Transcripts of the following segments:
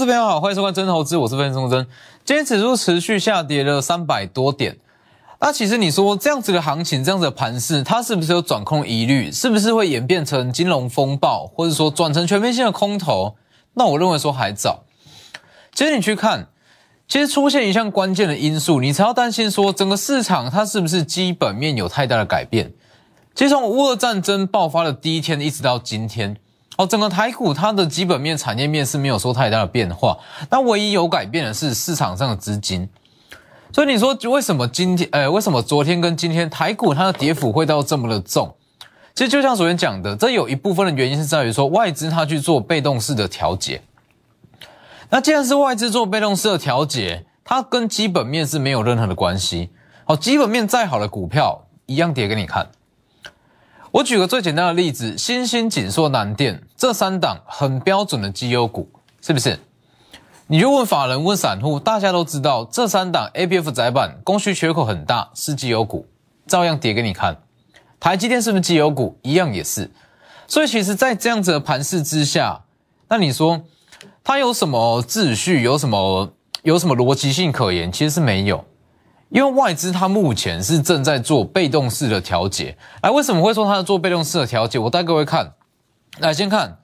各位朋友好，欢迎收看真投资，我是分钟真。今天指数持续下跌了三百多点，那其实你说这样子的行情，这样子的盘势，它是不是有转空疑虑？是不是会演变成金融风暴，或者说转成全面性的空头？那我认为说还早。其实你去看，其实出现一项关键的因素，你才要担心说整个市场它是不是基本面有太大的改变？其实从乌俄战争爆发的第一天一直到今天。哦，整个台股它的基本面、产业面是没有说太大的变化，那唯一有改变的是市场上的资金。所以你说为什么今天，呃，为什么昨天跟今天台股它的跌幅会到这么的重？其实就像昨天讲的，这有一部分的原因是在于说外资它去做被动式的调节。那既然是外资做被动式的调节，它跟基本面是没有任何的关系。好，基本面再好的股票一样跌给你看。我举个最简单的例子，新兴、锦硕、南电这三档很标准的绩优股，是不是？你就问法人、问散户，大家都知道这三档 A、B、F 窄板供需缺口很大，是绩优股，照样跌给你看。台积电是不是绩优股？一样也是。所以其实，在这样子的盘势之下，那你说它有什么秩序？有什么有什么逻辑性可言？其实是没有。因为外资它目前是正在做被动式的调节，哎，为什么会说它在做被动式的调节？我带各位看，来，先看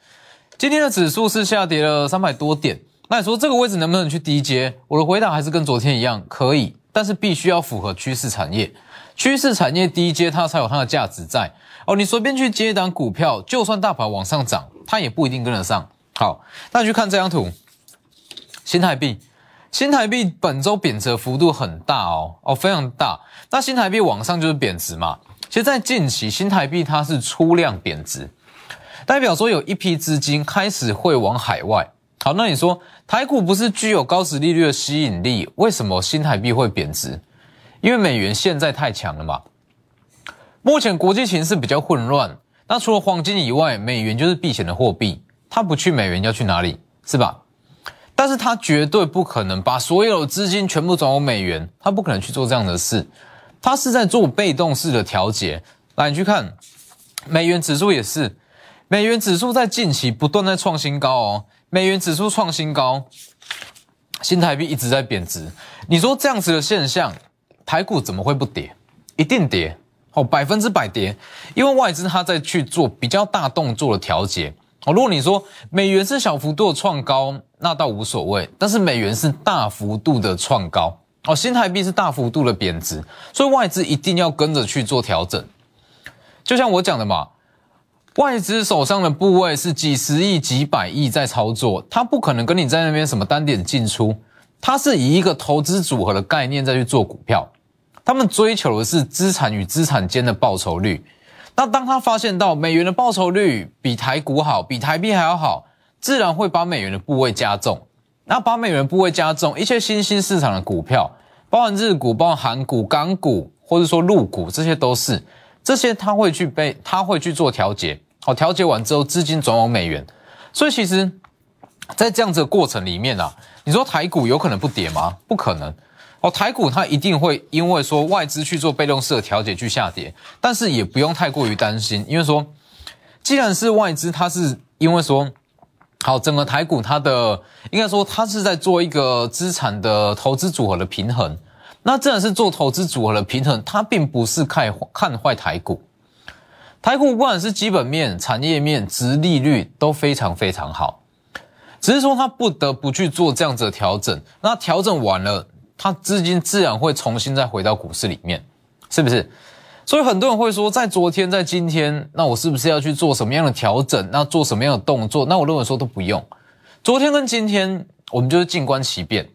今天的指数是下跌了三百多点，那你说这个位置能不能去低接？我的回答还是跟昨天一样，可以，但是必须要符合趋势产业，趋势产业低接它才有它的价值在。哦，你随便去接一档股票，就算大盘往上涨，它也不一定跟得上。好，那去看这张图，新台币。新台币本周贬值幅度很大哦，哦非常大。那新台币往上就是贬值嘛。其实，在近期新台币它是出量贬值，代表说有一批资金开始会往海外。好，那你说台股不是具有高值利率的吸引力，为什么新台币会贬值？因为美元现在太强了嘛。目前国际形势比较混乱，那除了黄金以外，美元就是避险的货币，它不去美元要去哪里？是吧？但是它绝对不可能把所有的资金全部转往美元，它不可能去做这样的事，它是在做被动式的调节。来，你去看美元指数也是，美元指数在近期不断在创新高哦，美元指数创新高，新台币一直在贬值。你说这样子的现象，台股怎么会不跌？一定跌哦，百分之百跌，因为外资它在去做比较大动作的调节。哦，如果你说美元是小幅度的创高，那倒无所谓。但是美元是大幅度的创高，哦，新台币是大幅度的贬值，所以外资一定要跟着去做调整。就像我讲的嘛，外资手上的部位是几十亿、几百亿在操作，他不可能跟你在那边什么单点进出，他是以一个投资组合的概念在去做股票，他们追求的是资产与资产间的报酬率。那当他发现到美元的报酬率比台股好，比台币还要好，自然会把美元的部位加重。那把美元部位加重，一些新兴市场的股票，包含日股、包含韩股、港股，或者说陆股，这些都是这些他会去被他会去做调节。好，调节完之后，资金转往美元。所以其实，在这样子的过程里面啊，你说台股有可能不跌吗？不可能。哦，台股它一定会因为说外资去做被动式的调节去下跌，但是也不用太过于担心，因为说既然是外资，它是因为说好整个台股它的应该说它是在做一个资产的投资组合的平衡，那既然是做投资组合的平衡，它并不是看看坏台股，台股不管是基本面、产业面、值利率都非常非常好，只是说它不得不去做这样子的调整，那调整完了。它资金自然会重新再回到股市里面，是不是？所以很多人会说，在昨天，在今天，那我是不是要去做什么样的调整？那做什么样的动作？那我认为说都不用。昨天跟今天，我们就是静观其变，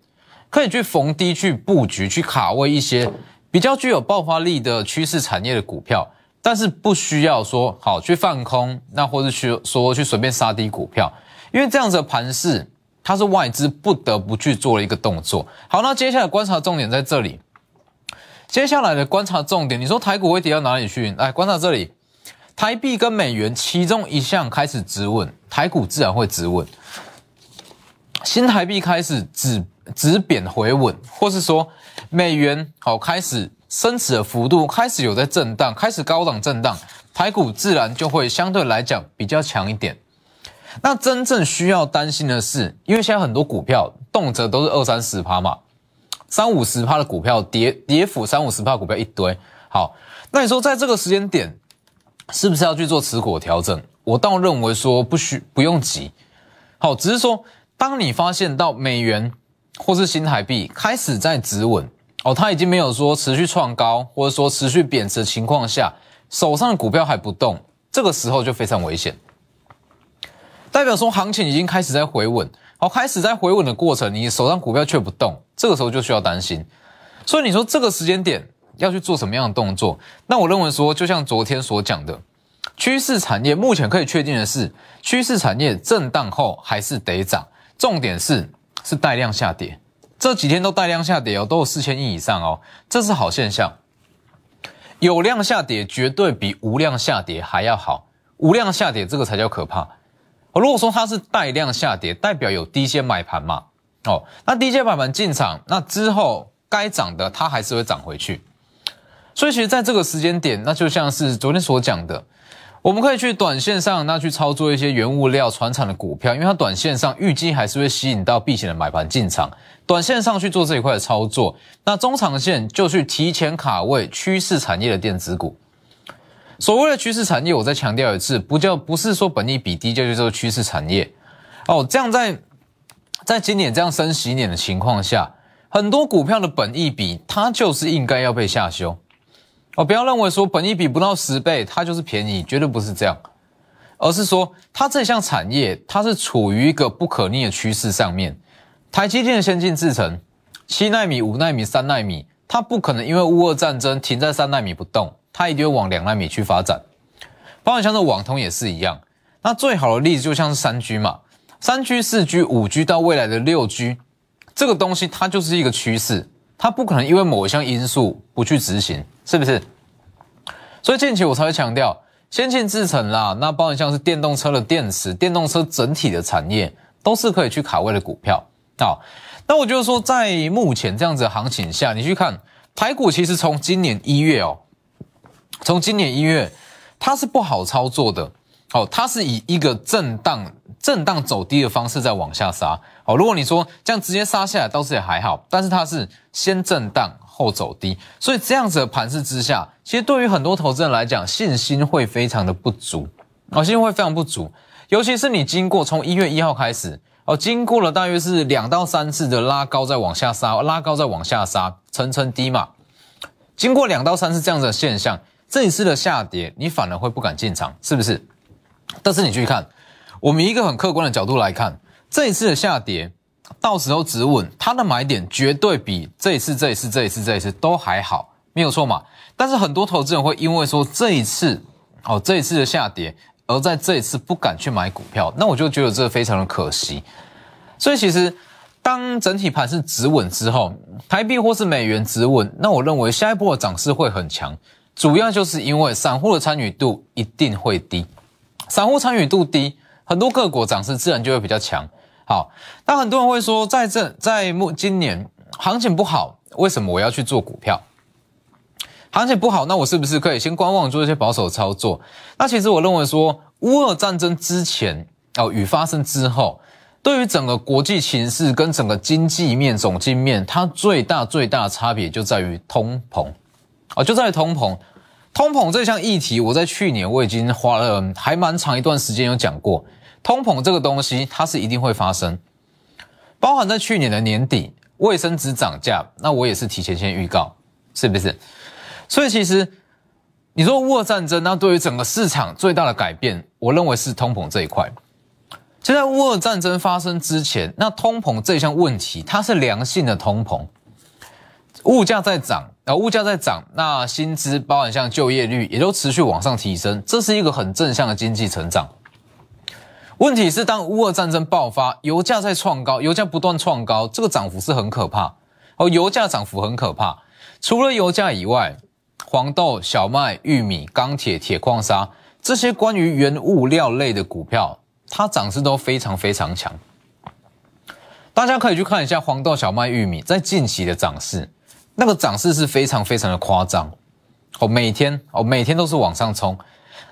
可以去逢低去布局，去卡位一些比较具有爆发力的趋势产业的股票，但是不需要说好去放空，那或者去说去随便杀低股票，因为这样子的盘势。它是外资不得不去做的一个动作。好，那接下来观察重点在这里。接下来的观察重点，你说台股会跌到哪里去？来观察这里，台币跟美元其中一项开始止稳，台股自然会止稳。新台币开始止止贬回稳，或是说美元好开始升值的幅度开始有在震荡，开始高档震荡，台股自然就会相对来讲比较强一点。那真正需要担心的是，因为现在很多股票动辄都是二三十趴嘛，三五十趴的股票跌跌幅三五十趴股票一堆。好，那你说在这个时间点，是不是要去做持股调整？我倒认为说不需不用急。好，只是说当你发现到美元或是新台币开始在止稳哦，它已经没有说持续创高或者说持续贬值的情况下，手上的股票还不动，这个时候就非常危险。代表说行情已经开始在回稳，好，开始在回稳的过程，你手上股票却不动，这个时候就需要担心。所以你说这个时间点要去做什么样的动作？那我认为说，就像昨天所讲的，趋势产业目前可以确定的是，趋势产业震荡后还是得涨，重点是是带量下跌，这几天都带量下跌哦，都有四千亿以上哦，这是好现象。有量下跌绝对比无量下跌还要好，无量下跌这个才叫可怕。哦如果说它是带量下跌，代表有低阶买盘嘛？哦，那低阶买盘进场，那之后该涨的它还是会涨回去。所以其实在这个时间点，那就像是昨天所讲的，我们可以去短线上那去操作一些原物料、船厂的股票，因为它短线上预计还是会吸引到避险的买盘进场，短线上去做这一块的操作。那中长线就去提前卡位趋势产业的电子股。所谓的趋势产业，我再强调一次，不叫不是说本益比低就叫做趋势产业哦。这样在在今年这样升息年的情况下，很多股票的本益比它就是应该要被下修哦。不要认为说本益比不到十倍它就是便宜，绝对不是这样，而是说它这项产业它是处于一个不可逆的趋势上面。台积电先进制程，七纳米、五纳米、三纳米，它不可能因为乌俄战争停在三纳米不动。它一定会往两纳米去发展，包括像是网通也是一样。那最好的例子就像是三 G 嘛，三 G、四 G、五 G 到未来的六 G，这个东西它就是一个趋势，它不可能因为某一项因素不去执行，是不是？所以近期我才会强调，先进制程啦，那包含像是电动车的电池、电动车整体的产业，都是可以去卡位的股票。好，那我就是说，在目前这样子的行情下，你去看台股，其实从今年一月哦。从今年一月，它是不好操作的，哦，它是以一个震荡、震荡走低的方式在往下杀，哦，如果你说这样直接杀下来，倒是也还好，但是它是先震荡后走低，所以这样子的盘势之下，其实对于很多投资人来讲，信心会非常的不足，哦，信心会非常不足，尤其是你经过从一月一号开始，哦，经过了大约是两到三次的拉高再往下杀，拉高再往下杀，层层低嘛，经过两到三次这样的现象。这一次的下跌，你反而会不敢进场，是不是？但是你去看，我们一个很客观的角度来看，这一次的下跌，到时候止稳，它的买点绝对比这一次、这一次、这一次、这一次都还好，没有错嘛？但是很多投资人会因为说这一次，哦，这一次的下跌，而在这一次不敢去买股票，那我就觉得这非常的可惜。所以其实，当整体盘是止稳之后，台币或是美元止稳，那我认为下一波的涨势会很强。主要就是因为散户的参与度一定会低，散户参与度低，很多个股涨势自然就会比较强。好，那很多人会说，在这在目今年行情不好，为什么我要去做股票？行情不好，那我是不是可以先观望，做一些保守操作？那其实我认为说，乌俄战争之前哦与发生之后，对于整个国际形势跟整个经济面、总经面，它最大最大的差别就在于通膨。哦，就在通膨，通膨这项议题，我在去年我已经花了还蛮长一段时间有讲过，通膨这个东西它是一定会发生，包含在去年的年底卫生纸涨价，那我也是提前先预告，是不是？所以其实你说乌俄战争，那对于整个市场最大的改变，我认为是通膨这一块。就在乌俄战争发生之前，那通膨这项问题，它是良性的通膨。物价在涨，啊，物价在涨，那薪资包含像就业率也都持续往上提升，这是一个很正向的经济成长。问题是，当乌俄战争爆发，油价在创高，油价不断创高，这个涨幅是很可怕。哦，油价涨幅很可怕。除了油价以外，黄豆、小麦、玉米、钢铁、铁矿砂这些关于原物料类的股票，它涨势都非常非常强。大家可以去看一下黄豆、小麦、玉米在近期的涨势。那个涨势是非常非常的夸张，哦，每天哦每天都是往上冲，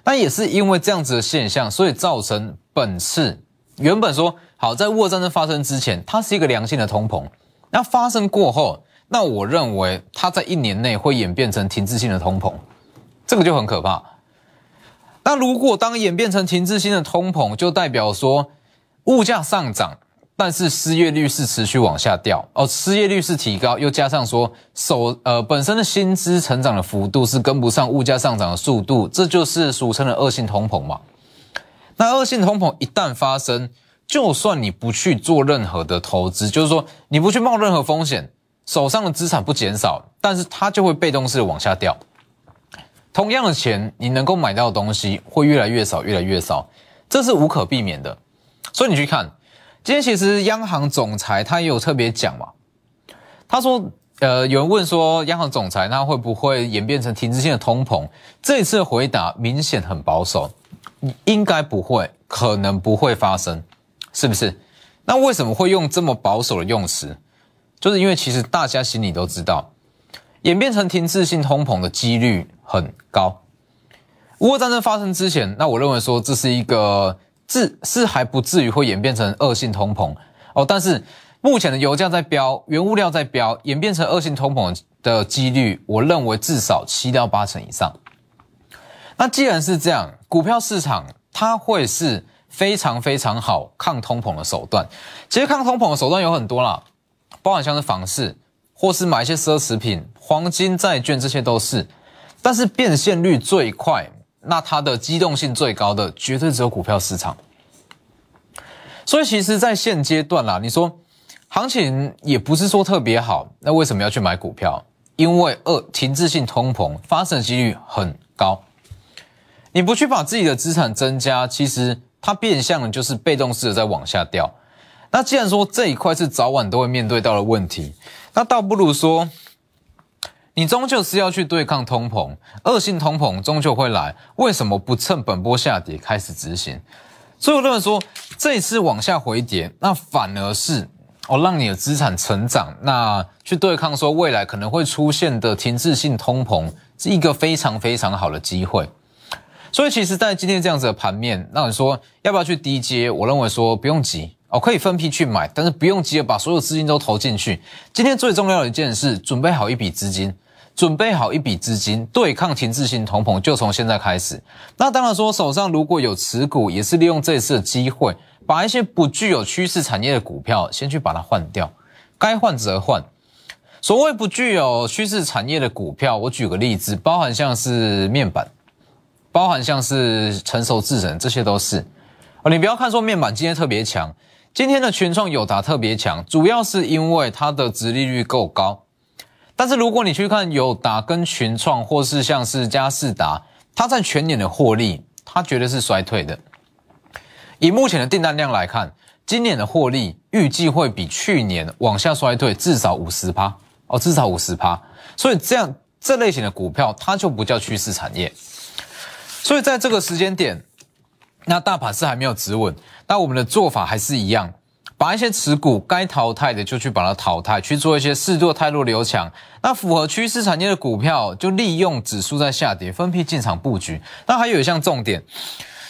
那也是因为这样子的现象，所以造成本次原本说好在俄战争发生之前，它是一个良性的通膨，那发生过后，那我认为它在一年内会演变成停滞性的通膨，这个就很可怕。那如果当演变成停滞性的通膨，就代表说物价上涨，但是失业率是持续往下掉哦，失业率是提高，又加上说手呃本身的薪资成长的幅度是跟不上物价上涨的速度，这就是俗称的恶性通膨嘛。那恶性通膨一旦发生，就算你不去做任何的投资，就是说你不去冒任何风险，手上的资产不减少，但是它就会被动式的往下掉。同样的钱，你能够买到的东西会越来越少，越来越少，这是无可避免的。所以你去看，今天其实央行总裁他也有特别讲嘛，他说，呃，有人问说央行总裁他会不会演变成停滞性的通膨？这一次的回答明显很保守。应该不会，可能不会发生，是不是？那为什么会用这么保守的用词？就是因为其实大家心里都知道，演变成停滞性通膨的几率很高。乌俄战争发生之前，那我认为说这是一个至是还不至于会演变成恶性通膨哦。但是目前的油价在飙，原物料在飙，演变成恶性通膨的几率，我认为至少七到八成以上。那既然是这样，股票市场它会是非常非常好抗通膨的手段。其实抗通膨的手段有很多啦，包含像是房市，或是买一些奢侈品、黄金、债券，这些都是。但是变现率最快，那它的机动性最高的，绝对只有股票市场。所以其实，在现阶段啦，你说行情也不是说特别好，那为什么要去买股票？因为二停滞性通膨发生的几率很高。你不去把自己的资产增加，其实它变相的就是被动式的在往下掉。那既然说这一块是早晚都会面对到的问题，那倒不如说，你终究是要去对抗通膨，恶性通膨终究会来，为什么不趁本波下跌开始执行？所以我认为说，这一次往下回跌，那反而是哦让你的资产成长，那去对抗说未来可能会出现的停滞性通膨，是一个非常非常好的机会。所以其实，在今天这样子的盘面，那你说要不要去低接？我认为说不用急哦，可以分批去买，但是不用急着把所有资金都投进去。今天最重要的一件事，准备好一笔资金，准备好一笔资金对抗停滞性通膨，就从现在开始。那当然说，手上如果有持股，也是利用这次的机会，把一些不具有趋势产业的股票先去把它换掉，该换则换。所谓不具有趋势产业的股票，我举个例子，包含像是面板。包含像是成熟制程，这些都是哦。你不要看说面板今天特别强，今天的群创友达特别强，主要是因为它的殖利率够高。但是如果你去看友达跟群创，或是像是嘉士达，它在全年的获利，它绝对是衰退的。以目前的订单量来看，今年的获利预计会比去年往下衰退至少五十趴哦，至少五十趴。所以这样这类型的股票，它就不叫趋势产业。所以在这个时间点，那大盘是还没有止稳，那我们的做法还是一样，把一些持股该淘汰的就去把它淘汰，去做一些适度太弱留强。那符合趋势产业的股票，就利用指数在下跌，分批进场布局。那还有一项重点，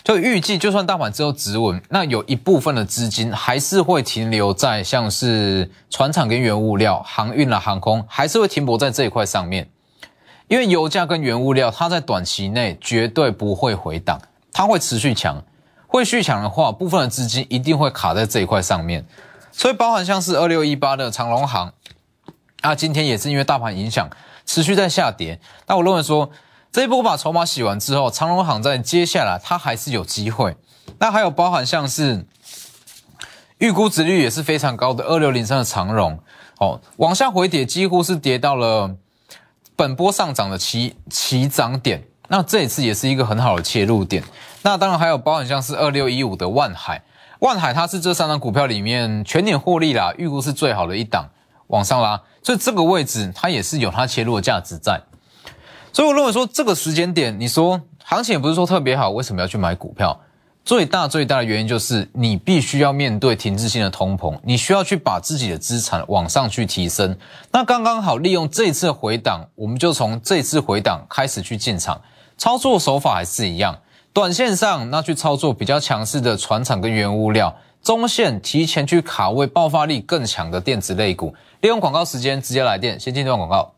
就预计就算大盘之后止稳，那有一部分的资金还是会停留在像是船厂跟原物料、航运啦、航空，还是会停泊在这一块上面。因为油价跟原物料，它在短期内绝对不会回档，它会持续强。会续强的话，部分的资金一定会卡在这一块上面。所以，包含像是二六一八的长隆行，啊，今天也是因为大盘影响，持续在下跌。那我认为说，这一波把筹码洗完之后，长隆行在接下来它还是有机会。那还有包含像是预估值率也是非常高的二六零三的长荣，哦，往下回跌几乎是跌到了。本波上涨的起起涨点，那这一次也是一个很好的切入点。那当然还有包含像是二六一五的万海，万海它是这三张股票里面全年获利啦，预估是最好的一档，往上拉，所以这个位置它也是有它切入的价值在。所以我认为说这个时间点，你说行情也不是说特别好，为什么要去买股票？最大最大的原因就是你必须要面对停滞性的通膨，你需要去把自己的资产往上去提升。那刚刚好利用这次回档，我们就从这次回档开始去进场，操作手法还是一样。短线上那去操作比较强势的船厂跟原物料，中线提前去卡位爆发力更强的电子类股。利用广告时间直接来电，先进段广告。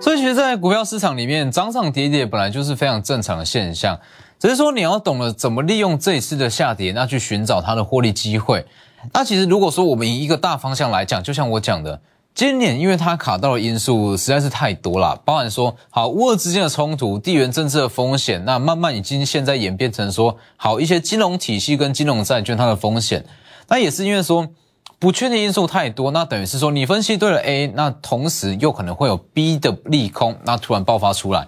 所以，其实，在股票市场里面，涨涨跌跌本来就是非常正常的现象，只是说你要懂得怎么利用这一次的下跌，那去寻找它的获利机会。那其实，如果说我们以一个大方向来讲，就像我讲的，今年因为它卡到的因素实在是太多了，包含说好乌俄之间的冲突、地缘政治的风险，那慢慢已经现在演变成说好一些金融体系跟金融债券它的风险，那也是因为说。不确定因素太多，那等于是说你分析对了 A，那同时又可能会有 B 的利空，那突然爆发出来。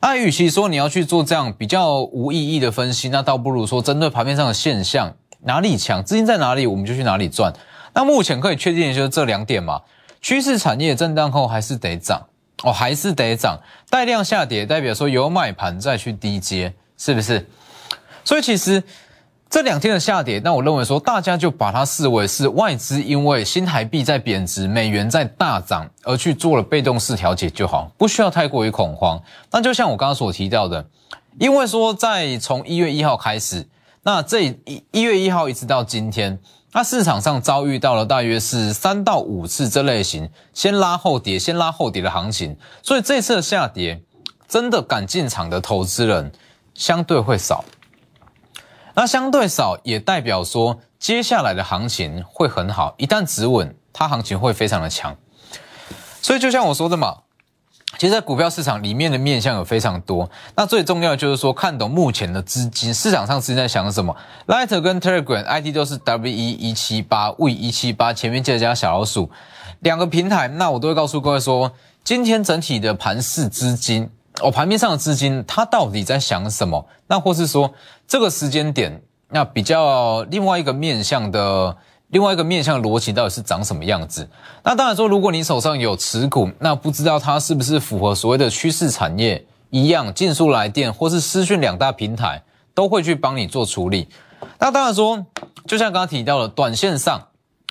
那与其说你要去做这样比较无意义的分析，那倒不如说针对盘面上的现象，哪里强，资金在哪里，我们就去哪里赚。那目前可以确定的就是这两点嘛，趋势产业震荡后还是得涨哦，还是得涨。带量下跌代表说有买盘再去低接，是不是？所以其实。这两天的下跌，那我认为说，大家就把它视为是外资因为新台币在贬值，美元在大涨而去做了被动式调节就好，不需要太过于恐慌。那就像我刚刚所提到的，因为说在从一月一号开始，那这一一月一号一直到今天，那市场上遭遇到了大约是三到五次这类型先拉后跌、先拉后跌的行情，所以这次的下跌，真的敢进场的投资人相对会少。那相对少，也代表说接下来的行情会很好。一旦止稳，它行情会非常的强。所以就像我说的嘛，其实，在股票市场里面的面向有非常多。那最重要的就是说，看懂目前的资金市场上资金在想什么。Lighter 跟 Telegram ID 都是 W E 一七八 V 一七八，前面记得加小老鼠两个平台。那我都会告诉各位说，今天整体的盘市资金。哦，盘面上的资金它到底在想什么？那或是说这个时间点，那比较另外一个面向的另外一个面向逻辑到底是长什么样子？那当然说，如果你手上有持股，那不知道它是不是符合所谓的趋势产业一样，竞速来电或是私讯两大平台都会去帮你做处理。那当然说，就像刚刚提到的，短线上，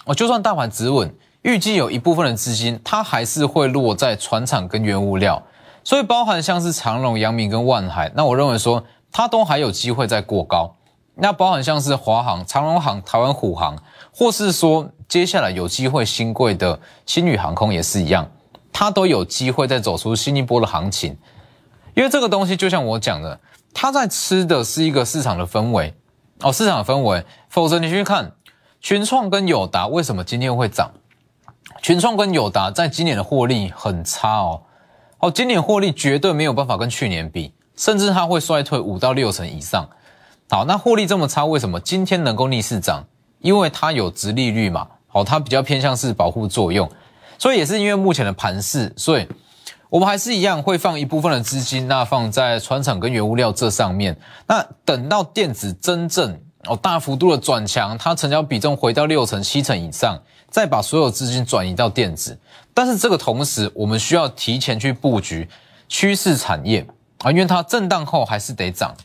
哦，就算大盘止稳，预计有一部分的资金它还是会落在船厂跟原物料。所以包含像是长隆、阳明跟万海，那我认为说它都还有机会再过高。那包含像是华航、长隆航、台湾虎航，或是说接下来有机会新贵的新宇航空也是一样，它都有机会再走出新一波的行情。因为这个东西就像我讲的，它在吃的是一个市场的氛围哦，市场的氛围。否则你去看群创跟友达为什么今天会涨？群创跟友达在今年的获利很差哦。哦，今年获利绝对没有办法跟去年比，甚至它会衰退五到六成以上。好，那获利这么差，为什么今天能够逆势涨？因为它有直利率嘛，好，它比较偏向是保护作用，所以也是因为目前的盘势，所以我们还是一样会放一部分的资金，那放在船厂跟原物料这上面。那等到电子真正哦大幅度的转强，它成交比重回到六成七成以上，再把所有资金转移到电子。但是这个同时，我们需要提前去布局趋势产业啊，因为它震荡后还是得涨。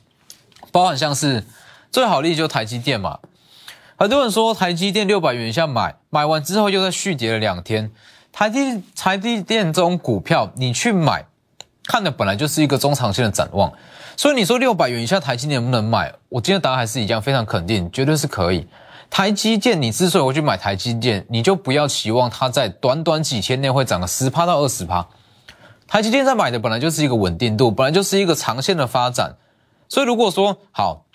包含像是最好例就台积电嘛，很多人说台积电六百元以下买，买完之后又在续跌了两天。台积台积电这种股票，你去买，看的本来就是一个中长线的展望。所以你说六百元以下台积电能不能买？我今天答案还是一样，非常肯定，绝对是可以。台积电，你之所以会去买台积电，你就不要期望它在短短几天内会涨个十趴到二十趴。台积电在买的本来就是一个稳定度，本来就是一个长线的发展。所以如果说好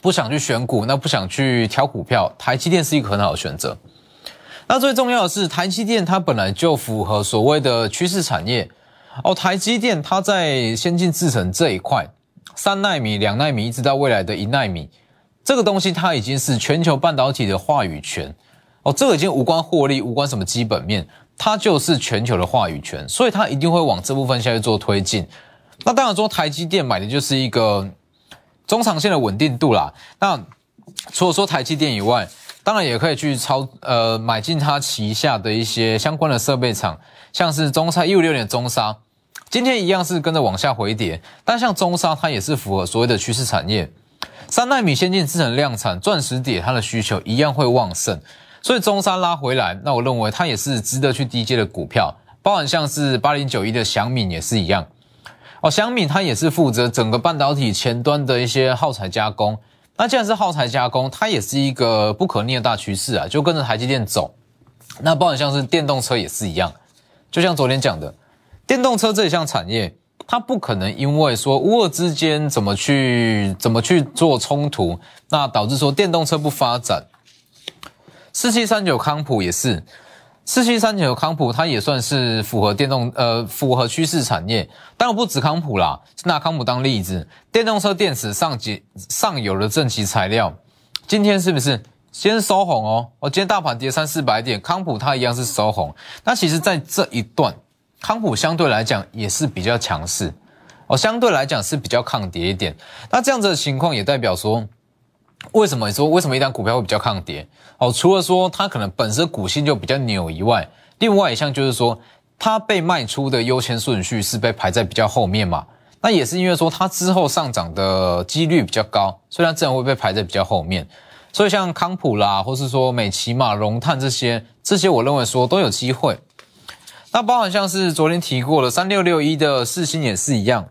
不想去选股，那不想去挑股票，台积电是一个很好的选择。那最重要的是，台积电它本来就符合所谓的趋势产业哦。台积电它在先进制程这一块，三纳米、两纳米，一直到未来的一纳米。这个东西它已经是全球半导体的话语权哦，这个已经无关获利，无关什么基本面，它就是全球的话语权，所以它一定会往这部分下去做推进。那当然说台积电买的就是一个中长线的稳定度啦。那除了说台积电以外，当然也可以去超呃买进它旗下的一些相关的设备厂，像是中沙一五六年中沙，今天一样是跟着往下回跌，但像中沙它也是符合所谓的趋势产业。三纳米先进制程量产，钻石点它的需求一样会旺盛，所以中山拉回来，那我认为它也是值得去低阶的股票，包含像是八零九一的祥敏也是一样。哦，祥敏它也是负责整个半导体前端的一些耗材加工，那既然是耗材加工，它也是一个不可逆的大趋势啊，就跟着台积电走。那包含像是电动车也是一样，就像昨天讲的，电动车这一项产业，它不可能因为说乌俄之间怎么去怎么去做冲突，那导致说电动车不发展。四七三九康普也是，四七三九康普它也算是符合电动呃符合趋势产业，但我不止康普啦，是拿康普当例子，电动车电池上级上游的正极材料，今天是不是先收红哦？我今天大盘跌三四百点，康普它一样是收红。那其实，在这一段，康普相对来讲也是比较强势哦，相对来讲是比较抗跌一点。那这样子的情况也代表说。为什么说为什么一单股票会比较抗跌？哦，除了说它可能本身股性就比较扭以外，另外一项就是说它被卖出的优先顺序是被排在比较后面嘛？那也是因为说它之后上涨的几率比较高，所以它自然会被排在比较后面。所以像康普啦，或是说美骑马、龙碳这些，这些我认为说都有机会。那包含像是昨天提过的三六六一的四星也是一样，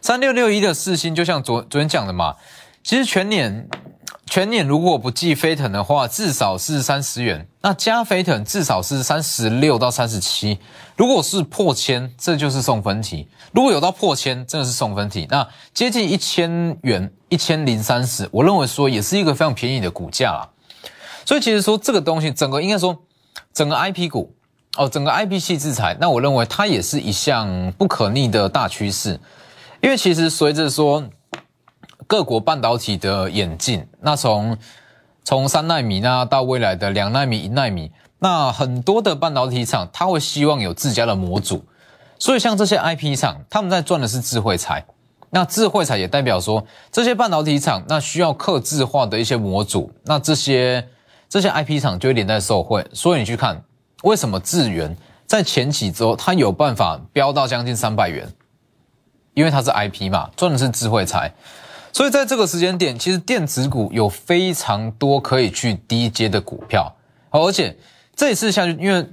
三六六一的四星就像昨昨天讲的嘛。其实全年，全年如果不计飞腾的话，至少是三十元。那加飞腾至少是三十六到三十七。如果是破千，这就是送分题。如果有到破千，真的是送分题。那接近一千元，一千零三十，我认为说也是一个非常便宜的股价啦。所以其实说这个东西，整个应该说整个 IP 股哦，整个 IP 系制裁，那我认为它也是一项不可逆的大趋势。因为其实随着说。各国半导体的演进，那从从三纳米那到未来的两纳米、一纳米，那很多的半导体厂，他会希望有自家的模组，所以像这些 IP 厂，他们在赚的是智慧财，那智慧财也代表说，这些半导体厂那需要刻字化的一些模组，那这些这些 IP 厂就会连带受惠，所以你去看为什么智源在前几周它有办法飙到将近三百元，因为它是 IP 嘛，赚的是智慧财。所以在这个时间点，其实电子股有非常多可以去低阶的股票，而且这一次下去，因为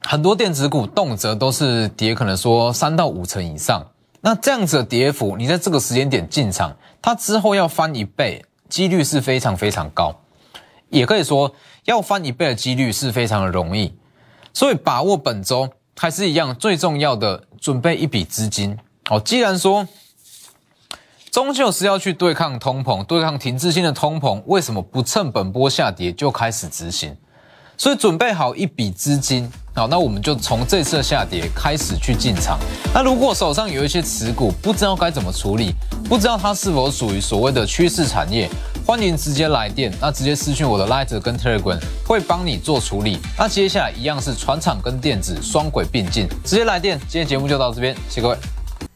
很多电子股动辄都是跌，可能说三到五成以上，那这样子的跌幅，你在这个时间点进场，它之后要翻一倍，几率是非常非常高，也可以说要翻一倍的几率是非常的容易，所以把握本周还是一样最重要的，准备一笔资金。好，既然说。终究是要去对抗通膨，对抗停滞性的通膨，为什么不趁本波下跌就开始执行？所以准备好一笔资金，好，那我们就从这次下跌开始去进场。那如果手上有一些持股，不知道该怎么处理，不知道它是否属于所谓的趋势产业，欢迎直接来电，那直接私讯我的 Lighter 跟 Telegram 会帮你做处理。那接下来一样是船厂跟电子双轨并进，直接来电。今天节目就到这边，谢谢各位。